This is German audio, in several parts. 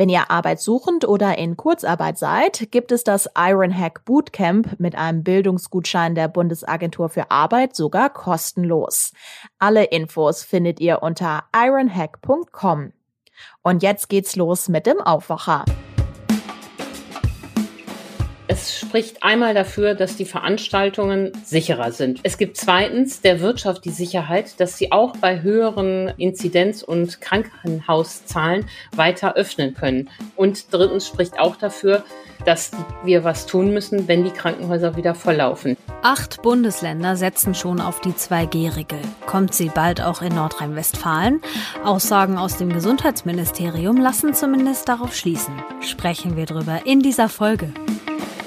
Wenn ihr arbeitssuchend oder in Kurzarbeit seid, gibt es das Ironhack Bootcamp mit einem Bildungsgutschein der Bundesagentur für Arbeit sogar kostenlos. Alle Infos findet ihr unter ironhack.com. Und jetzt geht's los mit dem Aufwacher. Es spricht einmal dafür, dass die Veranstaltungen sicherer sind. Es gibt zweitens der Wirtschaft die Sicherheit, dass sie auch bei höheren Inzidenz- und Krankenhauszahlen weiter öffnen können. Und drittens spricht auch dafür, dass wir was tun müssen, wenn die Krankenhäuser wieder volllaufen. Acht Bundesländer setzen schon auf die 2G-Regel. Kommt sie bald auch in Nordrhein-Westfalen? Aussagen aus dem Gesundheitsministerium lassen zumindest darauf schließen. Sprechen wir drüber in dieser Folge.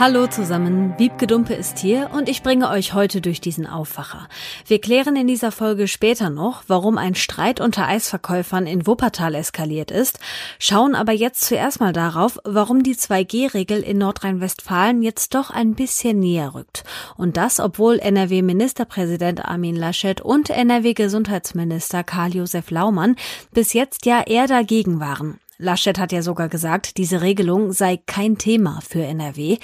Hallo zusammen, Wiebke Dumpe ist hier und ich bringe euch heute durch diesen Aufwacher. Wir klären in dieser Folge später noch, warum ein Streit unter Eisverkäufern in Wuppertal eskaliert ist, schauen aber jetzt zuerst mal darauf, warum die 2G-Regel in Nordrhein-Westfalen jetzt doch ein bisschen näher rückt. Und das, obwohl NRW-Ministerpräsident Armin Laschet und NRW-Gesundheitsminister Karl-Josef Laumann bis jetzt ja eher dagegen waren. Laschet hat ja sogar gesagt, diese Regelung sei kein Thema für NRW.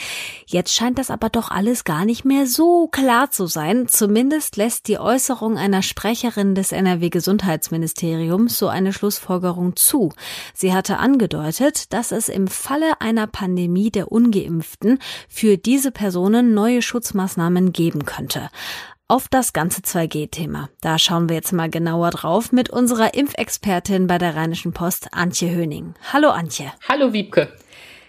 Jetzt scheint das aber doch alles gar nicht mehr so klar zu sein. Zumindest lässt die Äußerung einer Sprecherin des NRW Gesundheitsministeriums so eine Schlussfolgerung zu. Sie hatte angedeutet, dass es im Falle einer Pandemie der Ungeimpften für diese Personen neue Schutzmaßnahmen geben könnte auf das ganze 2G-Thema. Da schauen wir jetzt mal genauer drauf mit unserer Impfexpertin bei der Rheinischen Post, Antje Höning. Hallo Antje. Hallo Wiebke.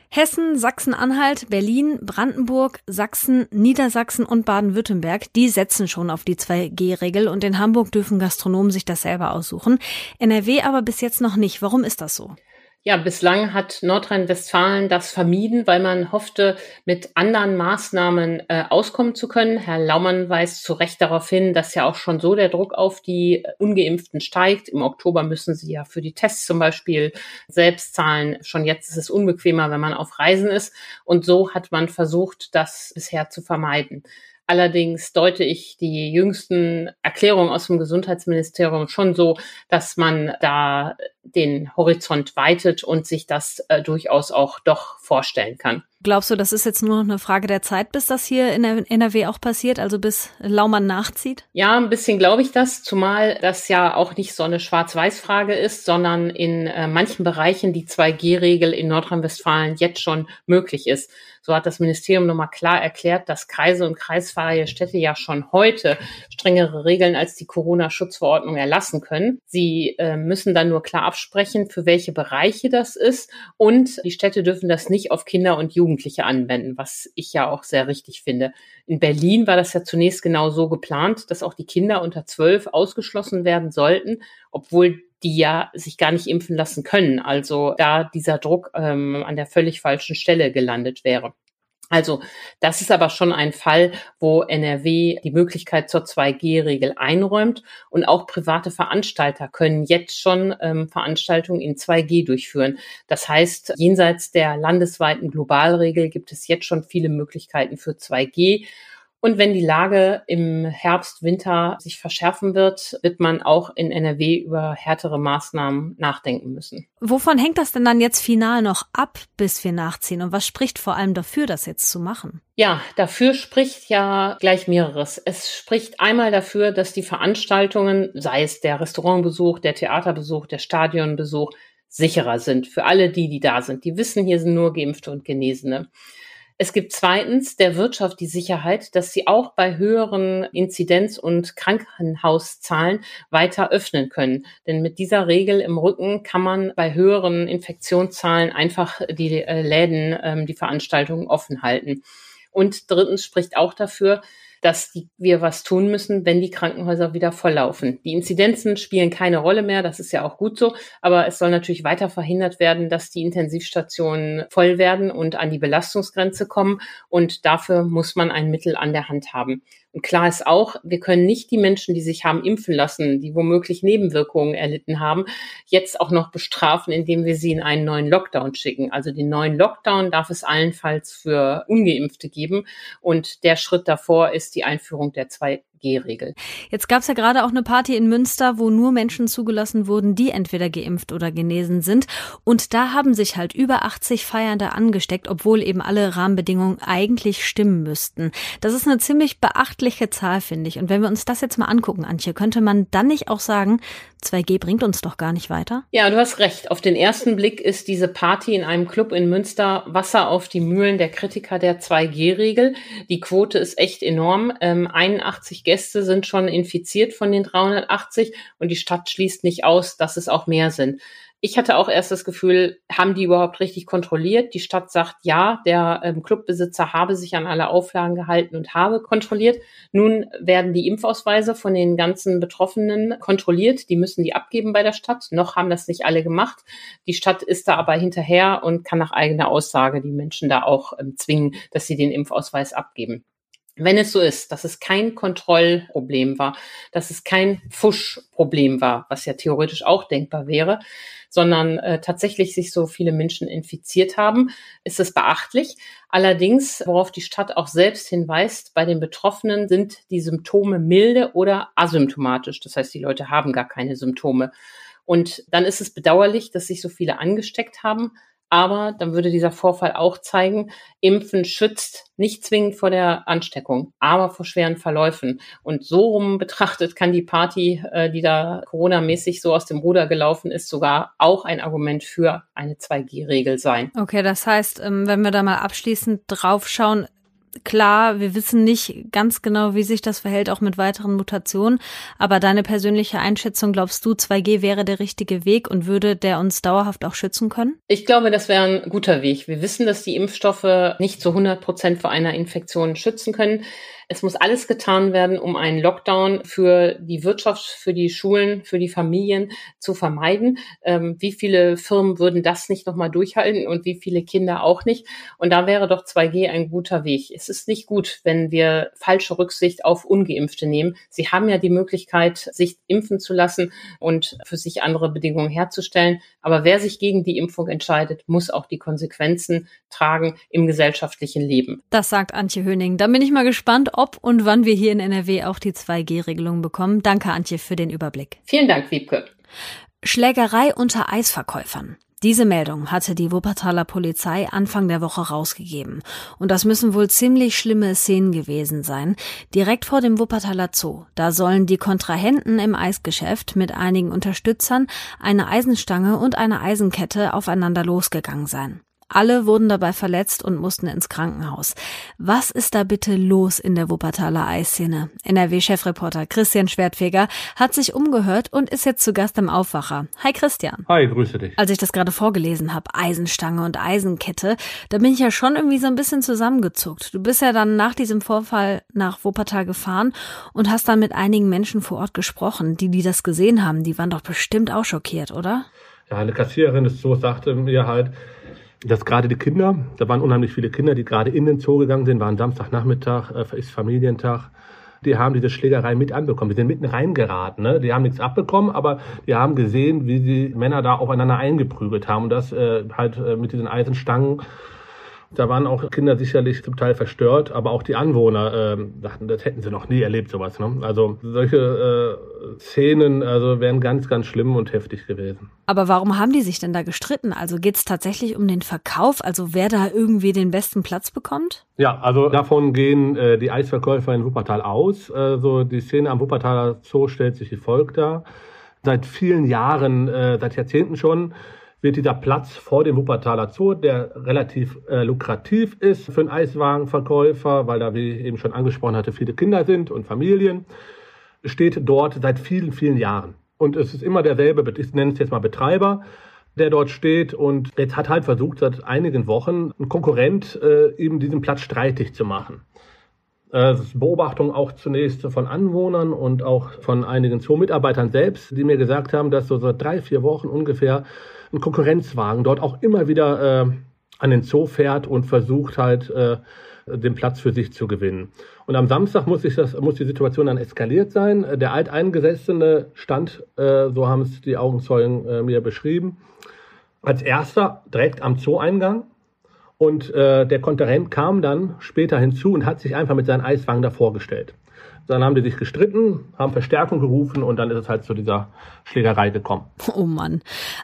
Hessen, Sachsen-Anhalt, Berlin, Brandenburg, Sachsen, Niedersachsen und Baden-Württemberg, die setzen schon auf die 2G-Regel und in Hamburg dürfen Gastronomen sich das selber aussuchen. NRW aber bis jetzt noch nicht. Warum ist das so? Ja, bislang hat Nordrhein-Westfalen das vermieden, weil man hoffte, mit anderen Maßnahmen äh, auskommen zu können. Herr Laumann weist zu Recht darauf hin, dass ja auch schon so der Druck auf die Ungeimpften steigt. Im Oktober müssen sie ja für die Tests zum Beispiel selbst zahlen. Schon jetzt ist es unbequemer, wenn man auf Reisen ist. Und so hat man versucht, das bisher zu vermeiden. Allerdings deute ich die jüngsten Erklärungen aus dem Gesundheitsministerium schon so, dass man da den Horizont weitet und sich das äh, durchaus auch doch vorstellen kann. Glaubst du, das ist jetzt nur noch eine Frage der Zeit, bis das hier in der NRW auch passiert, also bis Laumann nachzieht? Ja, ein bisschen glaube ich das, zumal das ja auch nicht so eine Schwarz-Weiß-Frage ist, sondern in äh, manchen Bereichen die 2G-Regel in Nordrhein-Westfalen jetzt schon möglich ist. So hat das Ministerium nochmal klar erklärt, dass Kreise und kreisfreie Städte ja schon heute strengere Regeln als die Corona-Schutzverordnung erlassen können. Sie äh, müssen dann nur klar absprechen, für welche Bereiche das ist. Und die Städte dürfen das nicht auf Kinder und Jugendliche anwenden, was ich ja auch sehr richtig finde. In Berlin war das ja zunächst genau so geplant, dass auch die Kinder unter zwölf ausgeschlossen werden sollten, obwohl die ja sich gar nicht impfen lassen können. Also da dieser Druck ähm, an der völlig falschen Stelle gelandet wäre. Also das ist aber schon ein Fall, wo NRW die Möglichkeit zur 2G-Regel einräumt und auch private Veranstalter können jetzt schon ähm, Veranstaltungen in 2G durchführen. Das heißt, jenseits der landesweiten Globalregel gibt es jetzt schon viele Möglichkeiten für 2G und wenn die Lage im Herbst, Winter sich verschärfen wird, wird man auch in NRW über härtere Maßnahmen nachdenken müssen. Wovon hängt das denn dann jetzt final noch ab, bis wir nachziehen? Und was spricht vor allem dafür, das jetzt zu machen? Ja, dafür spricht ja gleich mehreres. Es spricht einmal dafür, dass die Veranstaltungen, sei es der Restaurantbesuch, der Theaterbesuch, der Stadionbesuch, sicherer sind für alle die, die da sind. Die wissen, hier sind nur Geimpfte und Genesene. Es gibt zweitens der Wirtschaft die Sicherheit, dass sie auch bei höheren Inzidenz- und Krankenhauszahlen weiter öffnen können. Denn mit dieser Regel im Rücken kann man bei höheren Infektionszahlen einfach die äh, Läden, ähm, die Veranstaltungen offen halten. Und drittens spricht auch dafür, dass die, wir was tun müssen, wenn die Krankenhäuser wieder volllaufen. Die Inzidenzen spielen keine Rolle mehr, das ist ja auch gut so, aber es soll natürlich weiter verhindert werden, dass die Intensivstationen voll werden und an die Belastungsgrenze kommen und dafür muss man ein Mittel an der Hand haben. Klar ist auch, wir können nicht die Menschen, die sich haben impfen lassen, die womöglich Nebenwirkungen erlitten haben, jetzt auch noch bestrafen, indem wir sie in einen neuen Lockdown schicken. Also den neuen Lockdown darf es allenfalls für ungeimpfte geben. Und der Schritt davor ist die Einführung der zwei G-Regel. Jetzt gab es ja gerade auch eine Party in Münster, wo nur Menschen zugelassen wurden, die entweder geimpft oder genesen sind. Und da haben sich halt über 80 Feiernde angesteckt, obwohl eben alle Rahmenbedingungen eigentlich stimmen müssten. Das ist eine ziemlich beachtliche Zahl, finde ich. Und wenn wir uns das jetzt mal angucken, Antje, könnte man dann nicht auch sagen, 2G bringt uns doch gar nicht weiter? Ja, du hast recht. Auf den ersten Blick ist diese Party in einem Club in Münster Wasser auf die Mühlen der Kritiker der 2G-Regel. Die Quote ist echt enorm. Ähm, 81 Gäste sind schon infiziert von den 380 und die Stadt schließt nicht aus, dass es auch mehr sind. Ich hatte auch erst das Gefühl, haben die überhaupt richtig kontrolliert? Die Stadt sagt, ja, der ähm, Clubbesitzer habe sich an alle Auflagen gehalten und habe kontrolliert. Nun werden die Impfausweise von den ganzen Betroffenen kontrolliert. Die müssen die abgeben bei der Stadt. Noch haben das nicht alle gemacht. Die Stadt ist da aber hinterher und kann nach eigener Aussage die Menschen da auch ähm, zwingen, dass sie den Impfausweis abgeben. Wenn es so ist, dass es kein Kontrollproblem war, dass es kein Fuschproblem war, was ja theoretisch auch denkbar wäre, sondern äh, tatsächlich sich so viele Menschen infiziert haben, ist es beachtlich. Allerdings, worauf die Stadt auch selbst hinweist, bei den Betroffenen sind die Symptome milde oder asymptomatisch. Das heißt, die Leute haben gar keine Symptome. Und dann ist es bedauerlich, dass sich so viele angesteckt haben. Aber dann würde dieser Vorfall auch zeigen, Impfen schützt nicht zwingend vor der Ansteckung, aber vor schweren Verläufen. Und so rum betrachtet kann die Party, äh, die da Corona-mäßig so aus dem Ruder gelaufen ist, sogar auch ein Argument für eine 2G-Regel sein. Okay, das heißt, ähm, wenn wir da mal abschließend draufschauen, klar, wir wissen nicht ganz genau, wie sich das verhält, auch mit weiteren Mutationen. Aber deine persönliche Einschätzung, glaubst du, 2G wäre der richtige Weg und würde der uns dauerhaft auch schützen können? Ich glaube, das wäre ein guter Weg. Wir wissen, dass die Impfstoffe nicht zu 100 Prozent vor einer Infektion schützen können. Es muss alles getan werden, um einen Lockdown für die Wirtschaft, für die Schulen, für die Familien zu vermeiden. Ähm, wie viele Firmen würden das nicht nochmal durchhalten und wie viele Kinder auch nicht? Und da wäre doch 2G ein guter Weg. Es ist nicht gut, wenn wir falsche Rücksicht auf Ungeimpfte nehmen. Sie haben ja die Möglichkeit, sich impfen zu lassen und für sich andere Bedingungen herzustellen. Aber wer sich gegen die Impfung entscheidet, muss auch die Konsequenzen tragen im gesellschaftlichen Leben. Das sagt Antje Höning. Da bin ich mal gespannt, ob und wann wir hier in NRW auch die 2G-Regelung bekommen. Danke, Antje, für den Überblick. Vielen Dank, Wiebke. Schlägerei unter Eisverkäufern. Diese Meldung hatte die Wuppertaler Polizei Anfang der Woche rausgegeben. Und das müssen wohl ziemlich schlimme Szenen gewesen sein. Direkt vor dem Wuppertaler Zoo. Da sollen die Kontrahenten im Eisgeschäft mit einigen Unterstützern eine Eisenstange und eine Eisenkette aufeinander losgegangen sein. Alle wurden dabei verletzt und mussten ins Krankenhaus. Was ist da bitte los in der Wuppertaler Eisszene? NRW-Chefreporter Christian Schwertfeger hat sich umgehört und ist jetzt zu Gast im Aufwacher. Hi Christian. Hi, grüße dich. Als ich das gerade vorgelesen habe, Eisenstange und Eisenkette, da bin ich ja schon irgendwie so ein bisschen zusammengezuckt. Du bist ja dann nach diesem Vorfall nach Wuppertal gefahren und hast dann mit einigen Menschen vor Ort gesprochen, die, die das gesehen haben. Die waren doch bestimmt auch schockiert, oder? Ja, eine Kassiererin des Zoos sagte mir halt, dass gerade die Kinder, da waren unheimlich viele Kinder, die gerade in den Zoo gegangen sind, waren Samstagnachmittag, äh, ist Familientag, die haben diese Schlägerei mit anbekommen. Die sind mitten reingeraten. Ne? Die haben nichts abbekommen, aber die haben gesehen, wie die Männer da aufeinander eingeprügelt haben. Und das äh, halt äh, mit diesen Eisenstangen da waren auch Kinder sicherlich zum Teil verstört, aber auch die Anwohner äh, dachten, das hätten sie noch nie erlebt, sowas. Ne? Also solche äh, Szenen also wären ganz, ganz schlimm und heftig gewesen. Aber warum haben die sich denn da gestritten? Also geht es tatsächlich um den Verkauf, also wer da irgendwie den besten Platz bekommt? Ja, also davon gehen äh, die Eisverkäufer in Wuppertal aus. Also die Szene am Wuppertaler Zoo stellt sich wie folgt dar. Seit vielen Jahren, äh, seit Jahrzehnten schon, wird dieser Platz vor dem Wuppertaler Zoo, der relativ äh, lukrativ ist für einen Eiswagenverkäufer, weil da, wie ich eben schon angesprochen hatte, viele Kinder sind und Familien, steht dort seit vielen, vielen Jahren. Und es ist immer derselbe, ich nenne es jetzt mal Betreiber, der dort steht und jetzt hat halt versucht, seit einigen Wochen ein Konkurrent äh, eben diesen Platz streitig zu machen. äh, Beobachtungen auch zunächst von Anwohnern und auch von einigen Zoo-Mitarbeitern selbst, die mir gesagt haben, dass so seit drei, vier Wochen ungefähr ein Konkurrenzwagen dort auch immer wieder äh, an den Zoo fährt und versucht halt äh, den Platz für sich zu gewinnen. Und am Samstag muss, ich das, muss die Situation dann eskaliert sein. Der Alteingesessene stand, äh, so haben es die Augenzeugen äh, mir beschrieben, als erster direkt am Zoo-Eingang. Und äh, der Konterent kam dann später hinzu und hat sich einfach mit seinen Eiswagen davor gestellt. Dann haben die sich gestritten, haben Verstärkung gerufen und dann ist es halt zu dieser Schlägerei gekommen. Oh Mann.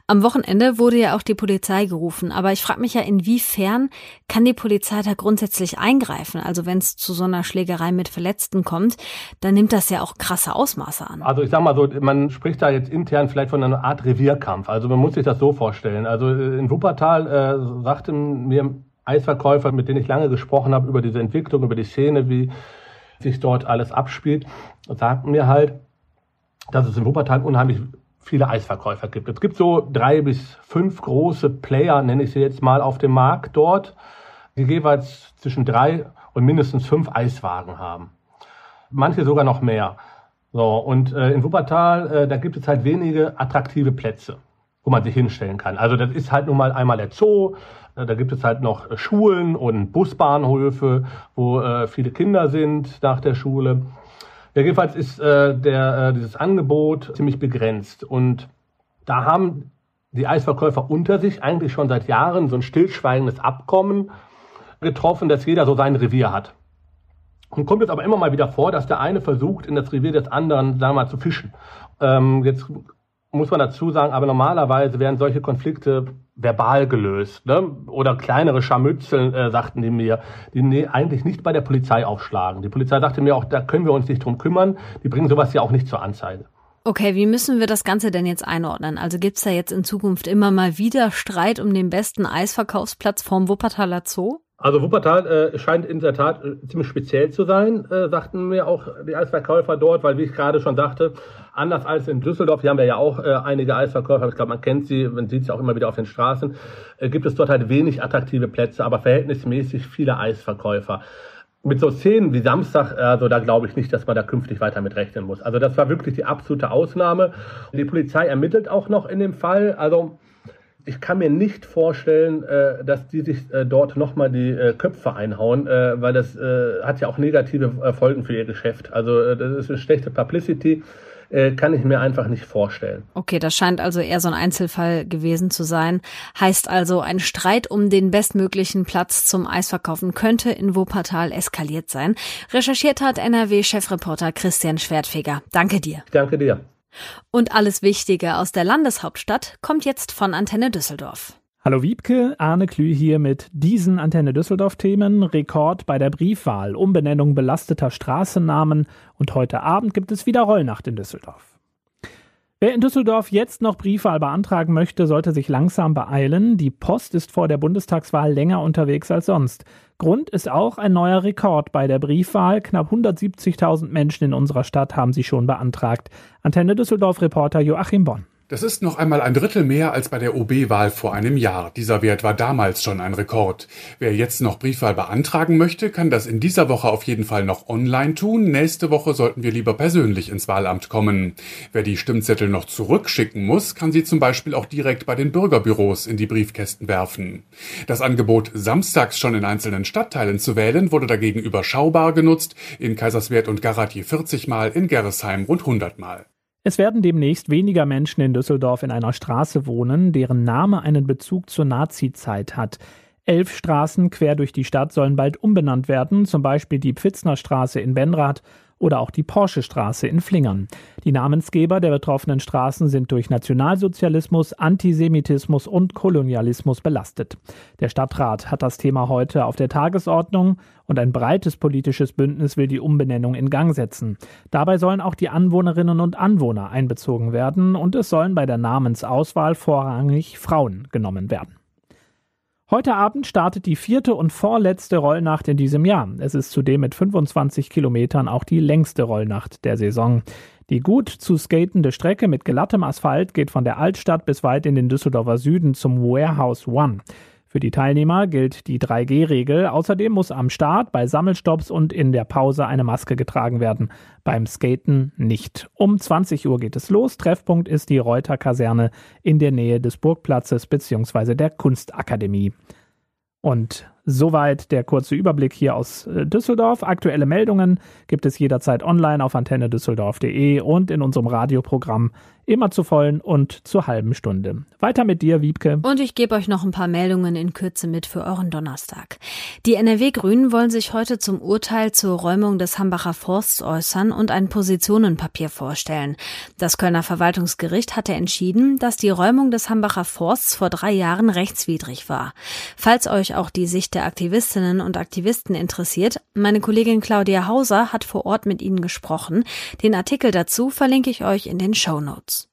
Am Wochenende wurde ja auch die Polizei gerufen. Aber ich frage mich ja, inwiefern kann die Polizei da grundsätzlich eingreifen? Also wenn es zu so einer Schlägerei mit Verletzten kommt, dann nimmt das ja auch krasse Ausmaße an. Also ich sag mal so, man spricht da jetzt intern vielleicht von einer Art Revierkampf. Also man muss sich das so vorstellen. Also in Wuppertal äh, sagten mir Eisverkäufer, mit denen ich lange gesprochen habe über diese Entwicklung, über die Szene, wie sich dort alles abspielt, sagten mir halt, dass es in Wuppertal unheimlich viele Eisverkäufer gibt. Es gibt so drei bis fünf große Player, nenne ich sie jetzt mal, auf dem Markt dort, die jeweils zwischen drei und mindestens fünf Eiswagen haben. Manche sogar noch mehr. So, und äh, in Wuppertal, äh, da gibt es halt wenige attraktive Plätze, wo man sich hinstellen kann. Also das ist halt nun mal einmal der Zoo, äh, da gibt es halt noch Schulen und Busbahnhöfe, wo äh, viele Kinder sind nach der Schule. Ja, jedenfalls ist äh, der, äh, dieses Angebot ziemlich begrenzt. Und da haben die Eisverkäufer unter sich eigentlich schon seit Jahren so ein stillschweigendes Abkommen getroffen, dass jeder so sein Revier hat. Und kommt jetzt aber immer mal wieder vor, dass der eine versucht, in das Revier des anderen, sagen wir mal, zu fischen. Ähm, jetzt muss man dazu sagen, aber normalerweise werden solche Konflikte verbal gelöst. Ne? Oder kleinere Scharmützeln, äh, sagten die mir, die nee, eigentlich nicht bei der Polizei aufschlagen. Die Polizei sagte mir auch, da können wir uns nicht drum kümmern. Die bringen sowas ja auch nicht zur Anzeige. Okay, wie müssen wir das Ganze denn jetzt einordnen? Also gibt's da jetzt in Zukunft immer mal wieder Streit um den besten Eisverkaufsplatz vom Wuppertaler Zoo? Also Wuppertal äh, scheint in der Tat äh, ziemlich speziell zu sein, äh, sagten mir auch die Eisverkäufer dort, weil wie ich gerade schon sagte, anders als in Düsseldorf, hier haben wir ja auch äh, einige Eisverkäufer, ich glaube, man kennt sie, man sieht sie auch immer wieder auf den Straßen, äh, gibt es dort halt wenig attraktive Plätze, aber verhältnismäßig viele Eisverkäufer. Mit so Szenen wie Samstag, also da glaube ich nicht, dass man da künftig weiter mit rechnen muss. Also das war wirklich die absolute Ausnahme. Die Polizei ermittelt auch noch in dem Fall, also ich kann mir nicht vorstellen, äh, dass die sich äh, dort nochmal die äh, Köpfe einhauen, weil das hat ja auch negative Folgen für ihr Geschäft. Also das ist eine schlechte Publicity, äh, kann ich mir einfach nicht vorstellen. Okay, das scheint also eher so ein Einzelfall gewesen zu sein. Heißt also, ein Streit um den bestmöglichen Platz zum Eisverkaufen könnte in Wuppertal eskaliert sein. Recherchiert hat NRW-Chefreporter Christian Schwertfeger. Danke dir. Danke dir. Und alles Wichtige aus der Landeshauptstadt kommt jetzt von Antenne Düsseldorf. Hallo Wiebke, Arne Klü hier mit diesen Antenne Düsseldorf-Themen. Rekord bei der Briefwahl, Umbenennung belasteter Straßennamen und heute Abend gibt es wieder Rollnacht in Düsseldorf. Wer in Düsseldorf jetzt noch Briefwahl beantragen möchte, sollte sich langsam beeilen. Die Post ist vor der Bundestagswahl länger unterwegs als sonst. Grund ist auch ein neuer Rekord bei der Briefwahl. Knapp 170.000 Menschen in unserer Stadt haben sie schon beantragt. Antenne Düsseldorf-Reporter Joachim Bonn. Das ist noch einmal ein Drittel mehr als bei der OB-Wahl vor einem Jahr. Dieser Wert war damals schon ein Rekord. Wer jetzt noch Briefwahl beantragen möchte, kann das in dieser Woche auf jeden Fall noch online tun. Nächste Woche sollten wir lieber persönlich ins Wahlamt kommen. Wer die Stimmzettel noch zurückschicken muss, kann sie zum Beispiel auch direkt bei den Bürgerbüros in die Briefkästen werfen. Das Angebot, samstags schon in einzelnen Stadtteilen zu wählen, wurde dagegen überschaubar genutzt. In Kaiserswerth und Garat je 40 Mal, in Gerresheim rund 100 Mal. Es werden demnächst weniger Menschen in Düsseldorf in einer Straße wohnen, deren Name einen Bezug zur Nazi-Zeit hat. Elf Straßen quer durch die Stadt sollen bald umbenannt werden, zum Beispiel die Pfitznerstraße in Benrath oder auch die Porsche-Straße in Flingern. Die Namensgeber der betroffenen Straßen sind durch Nationalsozialismus, Antisemitismus und Kolonialismus belastet. Der Stadtrat hat das Thema heute auf der Tagesordnung und ein breites politisches Bündnis will die Umbenennung in Gang setzen. Dabei sollen auch die Anwohnerinnen und Anwohner einbezogen werden und es sollen bei der Namensauswahl vorrangig Frauen genommen werden. Heute Abend startet die vierte und vorletzte Rollnacht in diesem Jahr. Es ist zudem mit 25 Kilometern auch die längste Rollnacht der Saison. Die gut zu skatende Strecke mit glattem Asphalt geht von der Altstadt bis weit in den Düsseldorfer Süden zum Warehouse One. Für die Teilnehmer gilt die 3G-Regel. Außerdem muss am Start, bei Sammelstopps und in der Pause eine Maske getragen werden. Beim Skaten nicht. Um 20 Uhr geht es los. Treffpunkt ist die Reuter-Kaserne in der Nähe des Burgplatzes bzw. der Kunstakademie. Und soweit der kurze Überblick hier aus äh, Düsseldorf. Aktuelle Meldungen gibt es jederzeit online auf antennedüsseldorf.de und in unserem Radioprogramm Immer zur vollen und zur halben Stunde. Weiter mit dir, Wiebke. Und ich gebe euch noch ein paar Meldungen in Kürze mit für euren Donnerstag. Die NRW-Grünen wollen sich heute zum Urteil zur Räumung des Hambacher Forsts äußern und ein Positionenpapier vorstellen. Das Kölner Verwaltungsgericht hatte entschieden, dass die Räumung des Hambacher Forsts vor drei Jahren rechtswidrig war. Falls euch auch die Sicht der Aktivistinnen und Aktivisten interessiert, meine Kollegin Claudia Hauser hat vor Ort mit ihnen gesprochen. Den Artikel dazu verlinke ich euch in den Show Notes.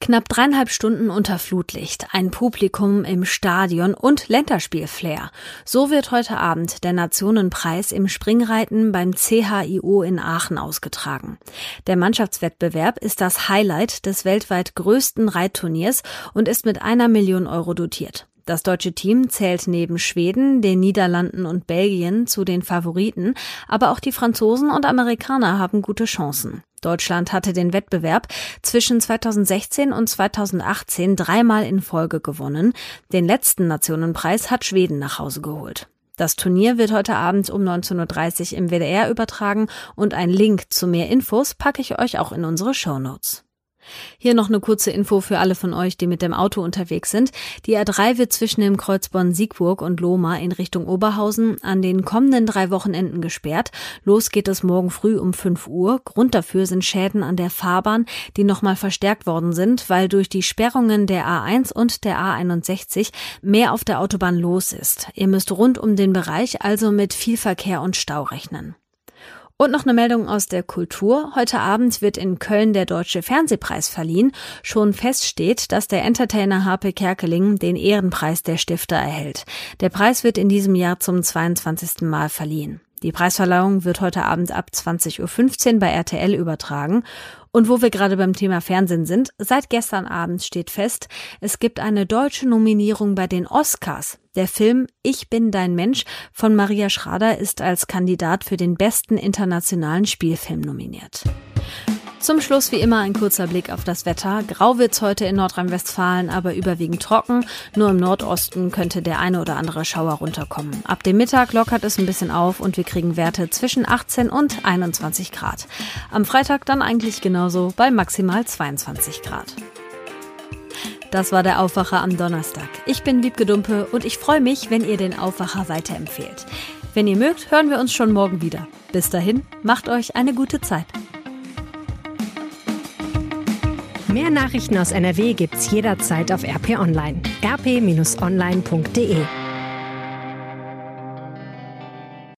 Knapp dreieinhalb Stunden unter Flutlicht, ein Publikum im Stadion und Länderspielflair. So wird heute Abend der Nationenpreis im Springreiten beim CHIO in Aachen ausgetragen. Der Mannschaftswettbewerb ist das Highlight des weltweit größten Reitturniers und ist mit einer Million Euro dotiert. Das deutsche Team zählt neben Schweden, den Niederlanden und Belgien zu den Favoriten, aber auch die Franzosen und Amerikaner haben gute Chancen. Deutschland hatte den Wettbewerb zwischen 2016 und 2018 dreimal in Folge gewonnen. Den letzten Nationenpreis hat Schweden nach Hause geholt. Das Turnier wird heute Abend um 19.30 Uhr im WDR übertragen und ein Link zu mehr Infos packe ich euch auch in unsere Show Notes. Hier noch eine kurze Info für alle von euch, die mit dem Auto unterwegs sind. Die A3 wird zwischen dem Kreuz Bonn-Siegburg und Lohmar in Richtung Oberhausen an den kommenden drei Wochenenden gesperrt. Los geht es morgen früh um 5 Uhr. Grund dafür sind Schäden an der Fahrbahn, die nochmal verstärkt worden sind, weil durch die Sperrungen der A1 und der A61 mehr auf der Autobahn los ist. Ihr müsst rund um den Bereich also mit viel Verkehr und Stau rechnen. Und noch eine Meldung aus der Kultur. Heute Abend wird in Köln der Deutsche Fernsehpreis verliehen. Schon feststeht, dass der Entertainer Harpe Kerkeling den Ehrenpreis der Stifter erhält. Der Preis wird in diesem Jahr zum 22. Mal verliehen. Die Preisverleihung wird heute Abend ab 20.15 Uhr bei RTL übertragen. Und wo wir gerade beim Thema Fernsehen sind, seit gestern Abend steht fest, es gibt eine deutsche Nominierung bei den Oscars. Der Film Ich bin dein Mensch von Maria Schrader ist als Kandidat für den besten internationalen Spielfilm nominiert. Zum Schluss wie immer ein kurzer Blick auf das Wetter. Grau wird's heute in Nordrhein-Westfalen, aber überwiegend trocken. Nur im Nordosten könnte der eine oder andere Schauer runterkommen. Ab dem Mittag lockert es ein bisschen auf und wir kriegen Werte zwischen 18 und 21 Grad. Am Freitag dann eigentlich genauso bei maximal 22 Grad. Das war der Aufwacher am Donnerstag. Ich bin Wiebke Dumpe und ich freue mich, wenn ihr den Aufwacher weiterempfehlt. Wenn ihr mögt, hören wir uns schon morgen wieder. Bis dahin, macht euch eine gute Zeit. Mehr Nachrichten aus NRW gibt's jederzeit auf RP Online. rp-online.de